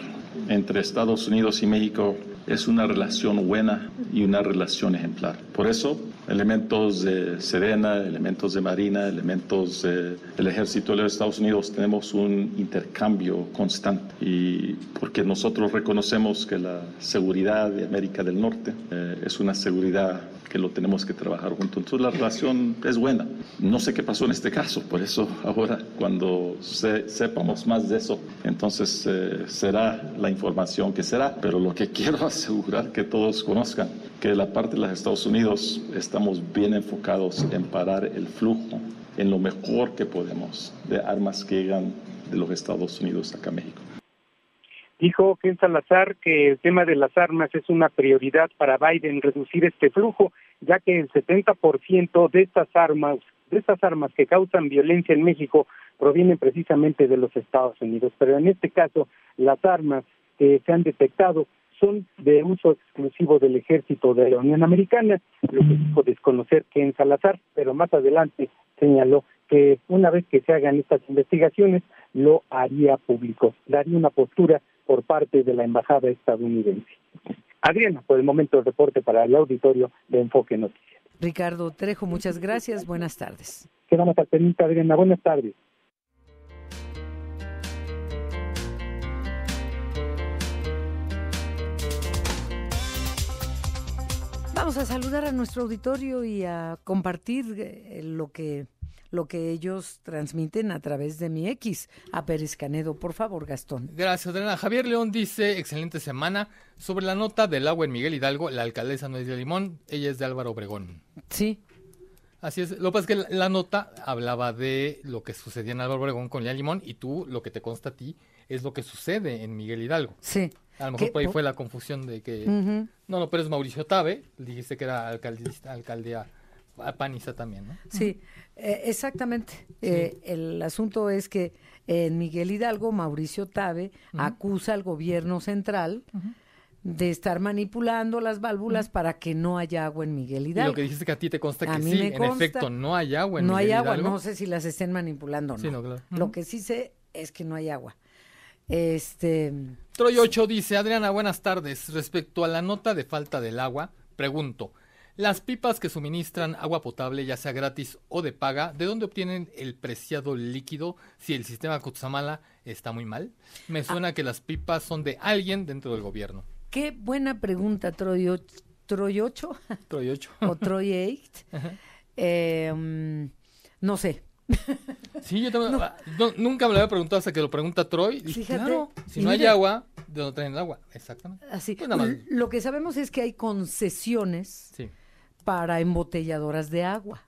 entre Estados Unidos y México es una relación buena y una relación ejemplar. Por eso, elementos de Serena, elementos de Marina, elementos del Ejército de los Estados Unidos, tenemos un intercambio constante. Y porque nosotros reconocemos que la seguridad de América del Norte eh, es una seguridad que lo tenemos que trabajar juntos. Entonces la relación es buena. No sé qué pasó en este caso, por eso ahora cuando sepamos más de eso, entonces eh, será la información que será. Pero lo que quiero asegurar que todos conozcan, que de la parte de los Estados Unidos estamos bien enfocados en parar el flujo en lo mejor que podemos de armas que llegan de los Estados Unidos acá a México. Dijo Ken Salazar que el tema de las armas es una prioridad para Biden reducir este flujo, ya que el 70% de estas armas, de estas armas que causan violencia en México provienen precisamente de los Estados Unidos. Pero en este caso, las armas que se han detectado son de uso exclusivo del ejército de la Unión Americana, lo que dijo desconocer Ken Salazar, pero más adelante señaló que una vez que se hagan estas investigaciones, lo haría público, daría una postura por parte de la Embajada estadounidense. Adriana, por el momento el reporte para el auditorio de Enfoque Noticias. Ricardo Trejo, muchas gracias. Buenas tardes. Quedamos al pendiente, Adriana. Buenas tardes. Vamos a saludar a nuestro auditorio y a compartir eh, lo que lo que ellos transmiten a través de mi X, a Pérez Canedo. Por favor, Gastón. Gracias, Adriana. Javier León dice, excelente semana, sobre la nota del agua en Miguel Hidalgo, la alcaldesa no es de Limón, ella es de Álvaro Obregón. Sí. Así es. Lo que pasa es que la, nota hablaba de lo que sucedía en Álvaro Obregón con Lía Limón y tú, lo que te consta a ti, es lo que sucede en Miguel Hidalgo. Sí. A lo mejor por ahí fue la confusión de que... No, no, pero es Mauricio Tabe, dijiste que era alcaldista, alcaldía panista también, ¿no? Sí, eh, exactamente. Eh, el asunto es que en Miguel Hidalgo, Mauricio Tabe acusa al gobierno central de estar manipulando las válvulas para que no haya agua en Miguel Hidalgo. Y lo que dijiste que a ti te consta que sí, en efecto, no hay agua en no Miguel hay agua, Hidalgo. no sé si las estén manipulando o no. Sí, no, claro. Lo que sí sé es que no hay agua. Este. Troy 8 dice, Adriana, buenas tardes. Respecto a la nota de falta del agua, pregunto, las pipas que suministran agua potable, ya sea gratis o de paga, ¿de dónde obtienen el preciado líquido si el sistema Cutzamala está muy mal? Me suena que las pipas son de alguien dentro del gobierno. Qué buena pregunta, Troy 8. Troy 8. Troy 8. o Troy 8. Eh, um, no sé. Sí, yo también. No. nunca me lo había preguntado hasta que lo pregunta Troy. Fíjate, claro, si no hay agua, ¿de dónde traen el agua? Exactamente. Así. Pues nada más. Lo que sabemos es que hay concesiones Sí. Para embotelladoras de agua.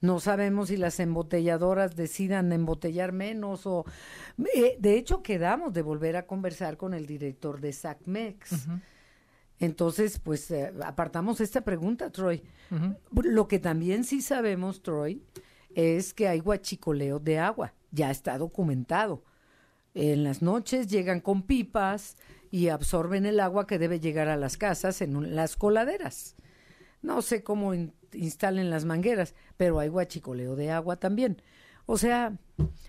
No sabemos si las embotelladoras decidan embotellar menos o... eh, de hecho, quedamos de volver a conversar con el director de SACMEX. Entonces, pues eh, apartamos esta pregunta, Troy. Lo que también sí sabemos, Troy, es que hay guachicoleo de agua. Ya está documentado. En las noches llegan con pipas y absorben el agua que debe llegar a las casas en un- las coladeras. No sé cómo in- instalen las mangueras, pero hay guachicoleo de agua también. O sea,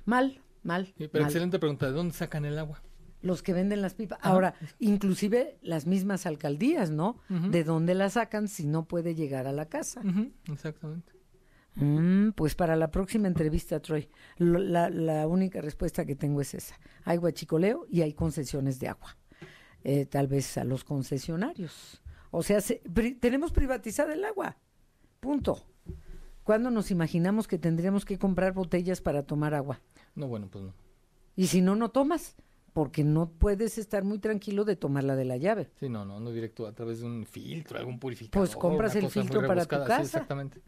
mal, mal. Sí, pero mal. excelente pregunta, ¿de dónde sacan el agua? Los que venden las pipas. Ahora, inclusive las mismas alcaldías, ¿no? ¿De dónde la sacan si no puede llegar a la casa? Exactamente. Mm, pues para la próxima entrevista, Troy, lo- la, la única respuesta que tengo es esa. Hay guachicoleo y hay concesiones de agua. Eh, tal vez a los concesionarios. O sea, se- pri- tenemos privatizada el agua. Punto. ¿Cuándo nos imaginamos que tendríamos que comprar botellas para tomar agua? No, bueno, pues no. Y si no, no tomas, porque no puedes estar muy tranquilo de tomarla de la llave. Sí, no, no, no directo a través de un filtro, algún purificador. Pues compras el filtro para tu sí, casa. exactamente.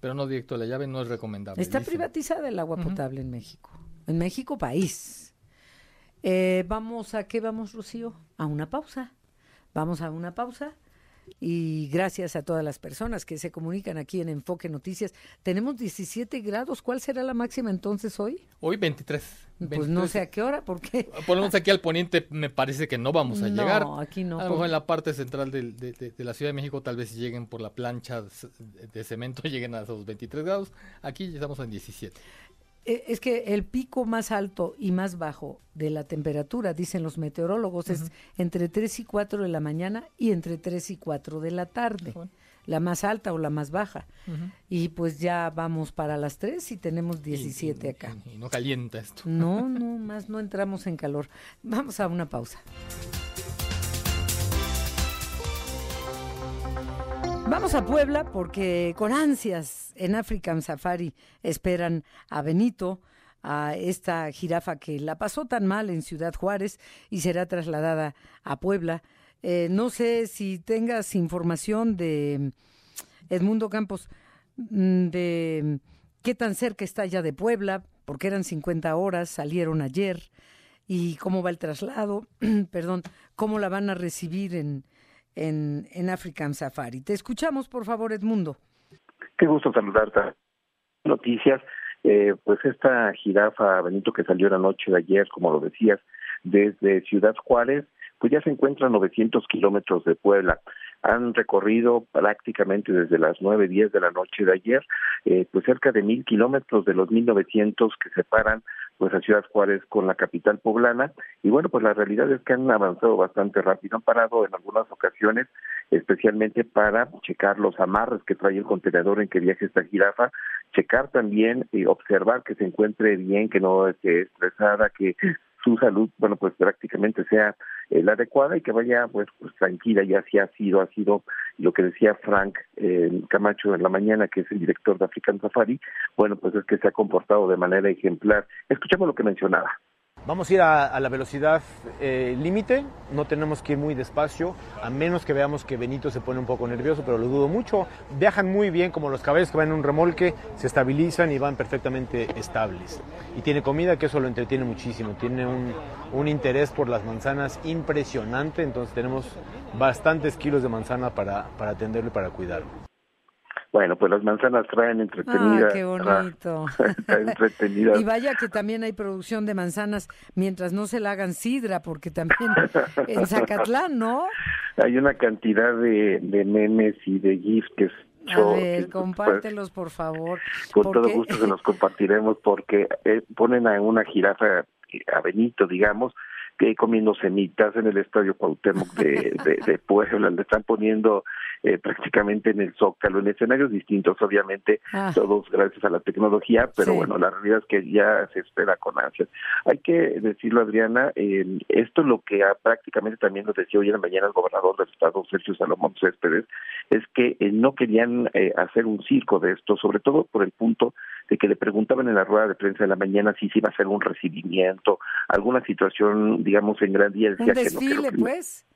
Pero no directo a la llave, no es recomendable. Está privatizada el agua potable en México. En México, país. Eh, vamos a qué vamos, Rocío? A una pausa. Vamos a una pausa. Y gracias a todas las personas que se comunican aquí en Enfoque Noticias. Tenemos 17 grados. ¿Cuál será la máxima entonces hoy? Hoy 23. Pues no sé a qué hora, porque Por lo menos aquí al poniente me parece que no vamos a No, llegar. aquí no, A lo mejor en la parte central de, de- de la Ciudad de México tal vez lleguen por la plancha de, de cemento, lleguen a esos 23 grados. Aquí ya estamos en 17. Eh, Es que el pico más alto y más bajo de la temperatura, dicen los meteorólogos, es entre 3 y 4 de la mañana y entre 3 y 4 de la tarde. La más alta o la más baja. Y pues ya vamos para las 3 y tenemos 17 acá. Y no calienta esto. No, no, más no entramos en calor. Vamos a una pausa. Vamos a Puebla porque con ansias en African Safari esperan a Benito, a esta jirafa que la pasó tan mal en Ciudad Juárez y será trasladada a Puebla. Eh, no sé si tengas información de Edmundo Campos, mm, de qué tan cerca está ya de Puebla, porque eran 50 horas, salieron ayer, y cómo va el traslado, perdón, cómo la van a recibir en, en, en African Safari. Te escuchamos, por favor, Edmundo. Qué gusto saludarte. Noticias, eh, pues esta jirafa Benito que salió la noche de ayer, como lo decías, desde Ciudad Juárez, pues ya se encuentra a 900 kilómetros de Puebla. Han recorrido prácticamente desde las 9, 10 de la noche de ayer, eh, pues cerca de mil kilómetros de los 1900 que separan pues a Ciudad Juárez con la capital poblana. Y bueno pues la realidad es que han avanzado bastante rápido han parado en algunas ocasiones especialmente para checar los amarres que trae el contenedor en que viaja esta jirafa checar también y observar que se encuentre bien que no esté estresada que su salud bueno pues prácticamente sea eh, la adecuada y que vaya pues, pues tranquila y así ha sido ha sido lo que decía Frank eh, Camacho en la mañana que es el director de African Safari bueno pues es que se ha comportado de manera ejemplar. Escuchamos lo que mencionaba Vamos a ir a, la velocidad eh, límite, no tenemos que ir muy despacio, a menos que veamos que Benito se pone un poco nervioso, pero lo dudo mucho. Viajan muy bien, como los caballos que van en un remolque, se estabilizan y van perfectamente estables. Y tiene comida que eso lo entretiene muchísimo, tiene un, un interés por las manzanas impresionante, entonces tenemos bastantes kilos de manzana para, para atenderlo y para cuidarlo. Bueno, pues las manzanas traen entretenida. Ah, qué bonito. entretenida. Y vaya que también hay producción de manzanas mientras no se la hagan sidra, porque también en Zacatlán, ¿no? Hay una cantidad de, de memes y de gifs que A yo, ver, pues, compártelos, por favor. con todo gusto se los compartiremos porque eh, ponen a una jirafa, eh, a Benito, digamos, que comiendo semitas en el estadio Cuauhtémoc de, de, de Puebla, le están poniendo eh, prácticamente en el Zócalo, en escenarios distintos, obviamente, Ah. todos gracias a la tecnología, pero Sí. bueno, la realidad es que ya se espera con ansias. Hay que decirlo, Adriana, eh, esto es lo que ha, prácticamente también nos decía hoy en la mañana el gobernador del estado, Sergio Salomón Céspedes, es que eh, no querían eh, hacer un circo de esto, sobre todo por el punto de que le preguntaban en la rueda de prensa de la mañana si se iba a hacer un recibimiento, alguna situación, digamos, en gran día. Un Decía que no, que lo desfile, pues.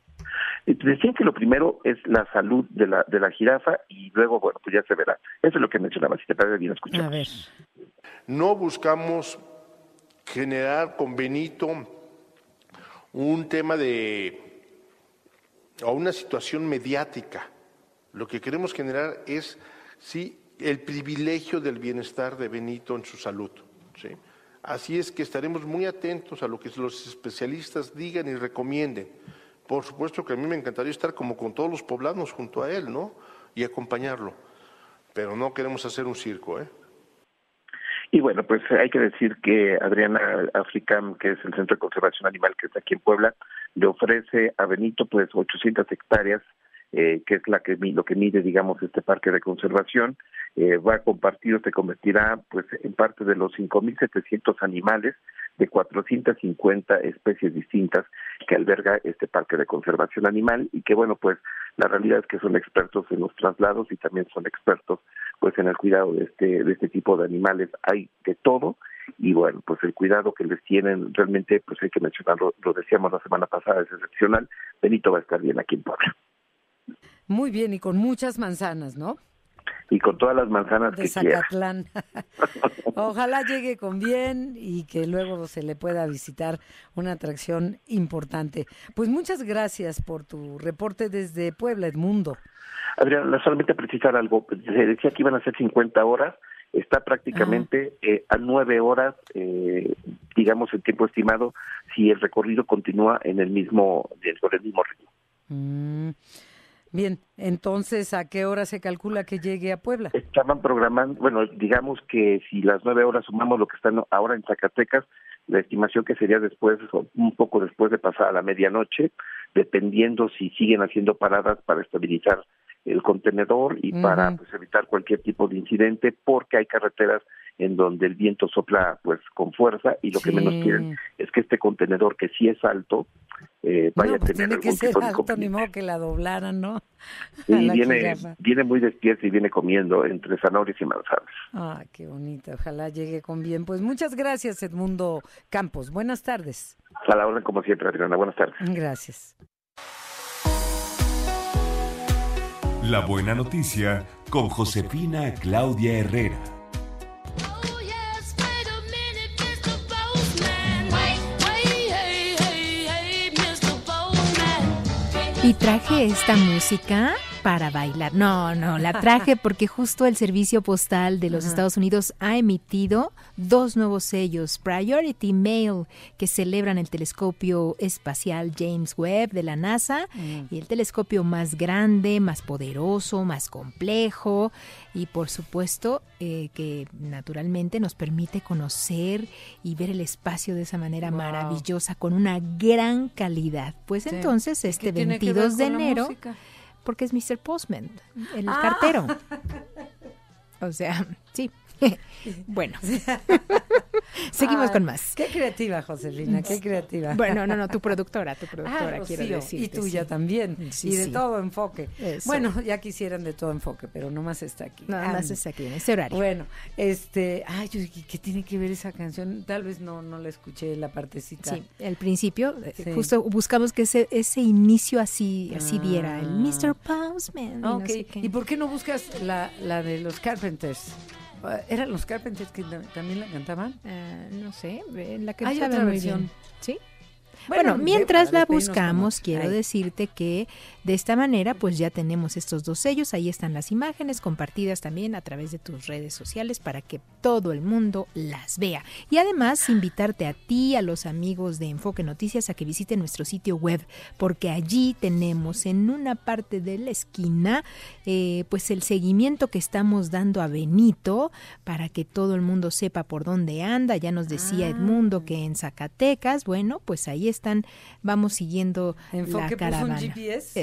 Decían que lo primero es la salud de la, de la jirafa y luego, bueno, pues ya se verá. Eso es lo que mencionaba, si te parece bien escuchar. A ver. No buscamos generar con Benito un tema de o una situación mediática. Lo que queremos generar es sí el privilegio del bienestar de Benito en su salud. ¿sí? Así es que estaremos muy atentos a lo que los especialistas digan y recomienden. Por supuesto que a mí me encantaría estar como con todos los poblanos junto a él, ¿no? Y acompañarlo. Pero no queremos hacer un circo, ¿eh? Y bueno, pues hay que decir que Adriana Africam, que es el Centro de Conservación Animal que está aquí en Puebla, le ofrece a Benito pues 800 hectáreas eh, que es la que lo que mide, digamos, este parque de conservación, eh, va a compartir, se convertirá, pues, en parte de los 5.700 animales de 450 especies distintas que alberga este parque de conservación animal y que, bueno, pues, la realidad es que son expertos en los traslados y también son expertos, pues, en el cuidado de este de este tipo de animales. Hay de todo y bueno, pues el cuidado que les tienen realmente, pues hay que mencionarlo, lo decíamos la semana pasada, es excepcional. Benito va a estar bien aquí en Puebla. Muy bien, y con muchas manzanas, ¿no? Y con todas las manzanas De que quiera. Zacatlán. Ojalá llegue con bien y que luego se le pueda visitar una atracción importante. Pues muchas gracias por tu reporte desde Puebla, Edmundo. Adrián, solamente precisar algo. Se decía que iban a ser 50 horas. Está prácticamente eh, a nueve horas, eh, digamos, el tiempo estimado, si el recorrido continúa en el mismo, con el mismo ritmo. Mm, Bien, entonces, ¿a qué hora se calcula que llegue a Puebla? Estaban programando, bueno, digamos que si las nueve horas sumamos lo que están ahora en Zacatecas, la estimación que sería después, un poco después de pasar a la medianoche, dependiendo si siguen haciendo paradas para estabilizar el contenedor y para pues, evitar cualquier tipo de incidente, porque hay carreteras en donde el viento sopla pues con fuerza y lo que menos quieren es que este contenedor que sí es alto eh, vaya No, a pues tener tiene que algún ser tipo de alto, ni modo que la doblaran, ¿no? Y la viene jirafa. viene muy despierto y viene comiendo entre zanahorias y manzanas. Ah, qué bonita. Ojalá llegue con bien. Pues muchas gracias, Edmundo Campos. Buenas tardes. A la orden como siempre, Adriana. Buenas tardes. Gracias. La buena noticia con Josefina Claudia Herrera. Y traje esta música para bailar. No, no, la traje porque justo el Servicio Postal de los Ajá. Estados Unidos ha emitido dos nuevos sellos, Priority Mail, que celebran el telescopio espacial James Webb de la NASA, Mm. y el telescopio más grande, más poderoso, más complejo, y por supuesto eh, que naturalmente nos permite conocer y ver el espacio de esa manera Wow. maravillosa, con una gran calidad. Pues Sí. entonces, ¿Y este qué tiene que ver 22 de la enero? Porque es Mr. Postman, el Ah. cartero. O sea, sí. bueno. Seguimos Ay, con más. Qué creativa, Josefina, qué creativa. Bueno, no, no, tu productora, tu productora, Ah, quiero decirte. Y tuya sí. también. Sí, y de sí. todo enfoque. Eso. Bueno, ya quisieran de todo enfoque, pero nomás está aquí. Nada más está aquí, en ese horario. Bueno, este, ay, ¿qué tiene que ver esa canción? Tal vez no, no la escuché la partecita. Sí, al principio, eh, justo buscamos que ese, ese inicio así, así diera, el Ah. Mr. Postman. y no Ok, sé qué. ¿y por qué no buscas la, la de los Carpenters? Ah, ¿Eran los Carpenters que ta- también la cantaban? Ah, no sé, en la que Hay otra muy versión. bien. ¿Sí? Bueno, mientras la buscamos, como- quiero Ay. decirte que de esta manera pues ya tenemos estos dos sellos, ahí están las imágenes compartidas también a través de tus redes sociales para que todo el mundo las vea. Y además invitarte a ti, a los amigos de Enfoque Noticias a que visiten nuestro sitio web, porque allí tenemos en una parte de la esquina eh, pues el seguimiento que estamos dando a Benito para que todo el mundo sepa por dónde anda. Ya nos decía Ah. Edmundo que en Zacatecas, bueno, pues ahí están, vamos siguiendo Enfoque la puso un caravana.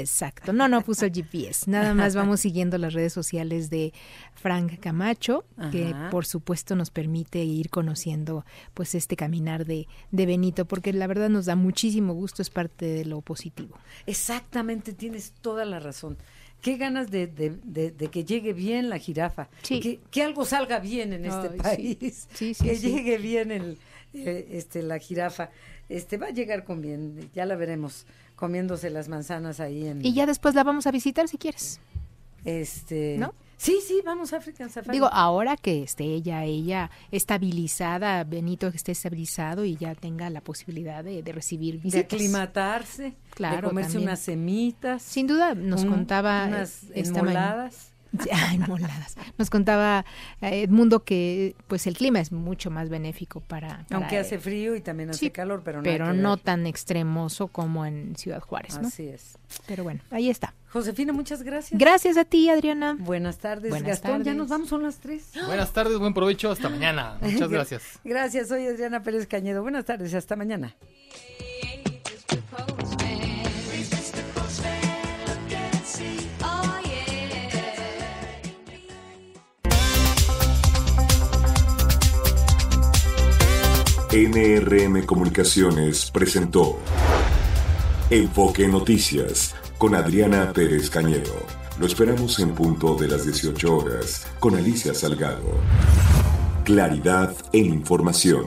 Exacto, no, no puso GPS, nada más vamos siguiendo las redes sociales de Frank Camacho, que por supuesto nos permite ir conociendo pues este caminar de, de Benito, porque la verdad nos da muchísimo gusto, es parte de lo positivo. Exactamente, tienes toda la razón. Qué ganas de, de- de- de que llegue bien la jirafa. Sí. Que, que algo salga bien en este Ay, país. Sí, sí, que llegue bien el, eh, este, la jirafa. Este va a llegar con bien, ya la veremos comiéndose las manzanas ahí en. Y ya después la vamos a visitar si quieres. Este. ¿No? Sí, sí, vamos a African Safari. Digo, ahora que esté ella, ella estabilizada, Benito que esté estabilizado y ya tenga la posibilidad de, de recibir de visitas. aclimatarse, de Claro, comerse también. unas semitas. Sin duda, nos un- contaba unas enmoladas. Ya, enmoladas. Nos contaba eh, Edmundo que pues el clima es mucho más benéfico para... para Aunque él. hace frío y también hace Sí, calor, pero, nada pero no tan extremoso como en Ciudad Juárez, ¿no? Así es. Pero bueno, ahí está. Josefina, muchas gracias. Gracias a ti, Adriana. Buenas tardes, Buenas Gastón. Ya tardes. nos vamos, son las tres. Buenas tardes, buen provecho, hasta mañana. Muchas gracias. Gracias, soy Adriana Pérez Cañedo. Buenas tardes, hasta mañana. NRM Comunicaciones presentó Enfoque Noticias con Adriana Pérez Cañedo. Lo esperamos en punto de las 18 horas con Alicia Salgado. Claridad en información.